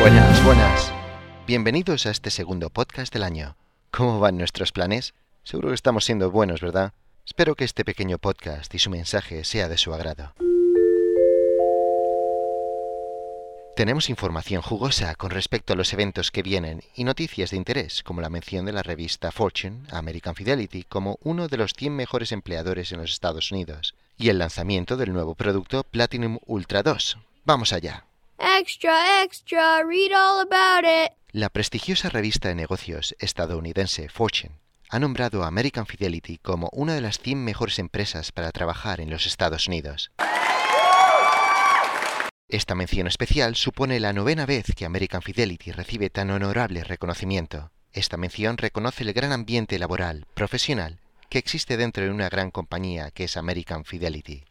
Buenas, buenas. Bienvenidos a este segundo podcast del año. ¿Cómo van nuestros planes? Seguro que estamos siendo buenos, ¿verdad? Espero que este pequeño podcast y su mensaje sea de su agrado. Tenemos información jugosa con respecto a los eventos que vienen y noticias de interés, como la mención de la revista Fortune, American Fidelity, como uno de los 100 mejores empleadores en los Estados Unidos, y el lanzamiento del nuevo producto Platinum Ultra 2. Vamos allá. Extra, extra, read all about it. La prestigiosa revista de negocios estadounidense Fortune ha nombrado a American Fidelity como una de las 100 mejores empresas para trabajar en los Estados Unidos. Esta mención especial supone la novena vez que American Fidelity recibe tan honorable reconocimiento. Esta mención reconoce el gran ambiente laboral, profesional, que existe dentro de una gran compañía que es American Fidelity.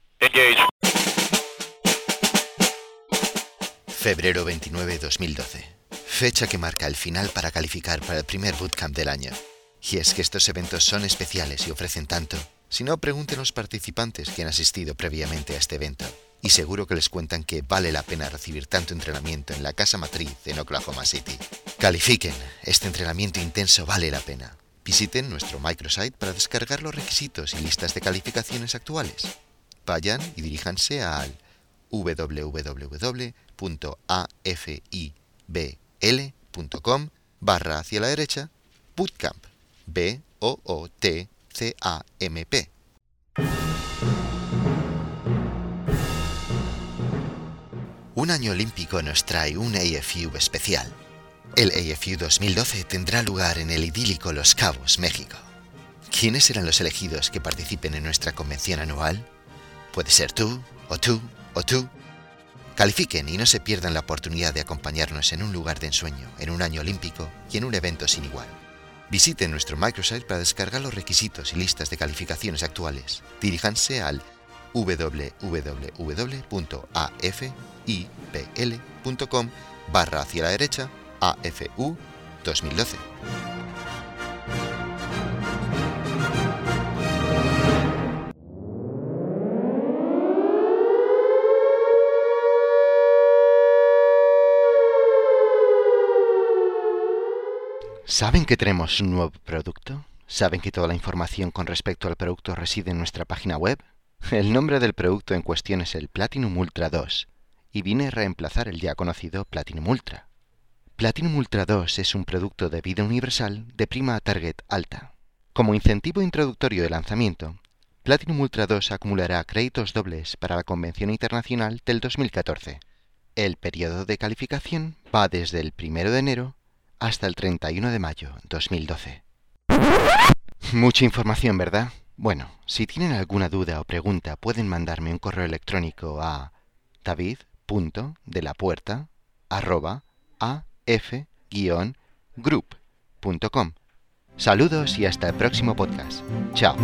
Febrero 29, 2012. Fecha que marca el final para calificar para el primer bootcamp del año. Y es que estos eventos son especiales y ofrecen tanto. Si no, pregunten los participantes que han asistido previamente a este evento y seguro que les cuentan que vale la pena recibir tanto entrenamiento en la casa matriz en Oklahoma City. Califiquen, este entrenamiento intenso vale la pena. Visiten nuestro microsite para descargar los requisitos y listas de calificaciones actuales. Vayan y diríjanse al www.afibl.com barra hacia la derecha bootcamp b o o t c a m p Un año olímpico nos trae un AFU especial. El AFU 2012 tendrá lugar en el idílico Los Cabos, México. ¿Quiénes serán los elegidos que participen en nuestra convención anual? Puede ser tú, o tú, o tú. Califiquen y no se pierdan la oportunidad de acompañarnos en un lugar de ensueño, en un año olímpico y en un evento sin igual. Visiten nuestro microsite para descargar los requisitos y listas de calificaciones actuales. Diríjanse al www.afipl.com barra hacia la derecha AFU 2012. ¿Saben que tenemos un nuevo producto? ¿Saben que toda la información con respecto al producto reside en nuestra página web? El nombre del producto en cuestión es el Platinum Ultra 2 y viene a reemplazar el ya conocido Platinum Ultra. Platinum Ultra 2 es un producto de vida universal de prima target alta. Como incentivo introductorio de lanzamiento, Platinum Ultra 2 acumulará créditos dobles para la Convención Internacional del 2014. El periodo de calificación va desde el 1 de enero hasta el 31 de mayo 2012. Mucha información, ¿verdad? Bueno, si tienen alguna duda o pregunta pueden mandarme un correo electrónico a david.delapuerta.af-group.com. Saludos y hasta el próximo podcast. Chao.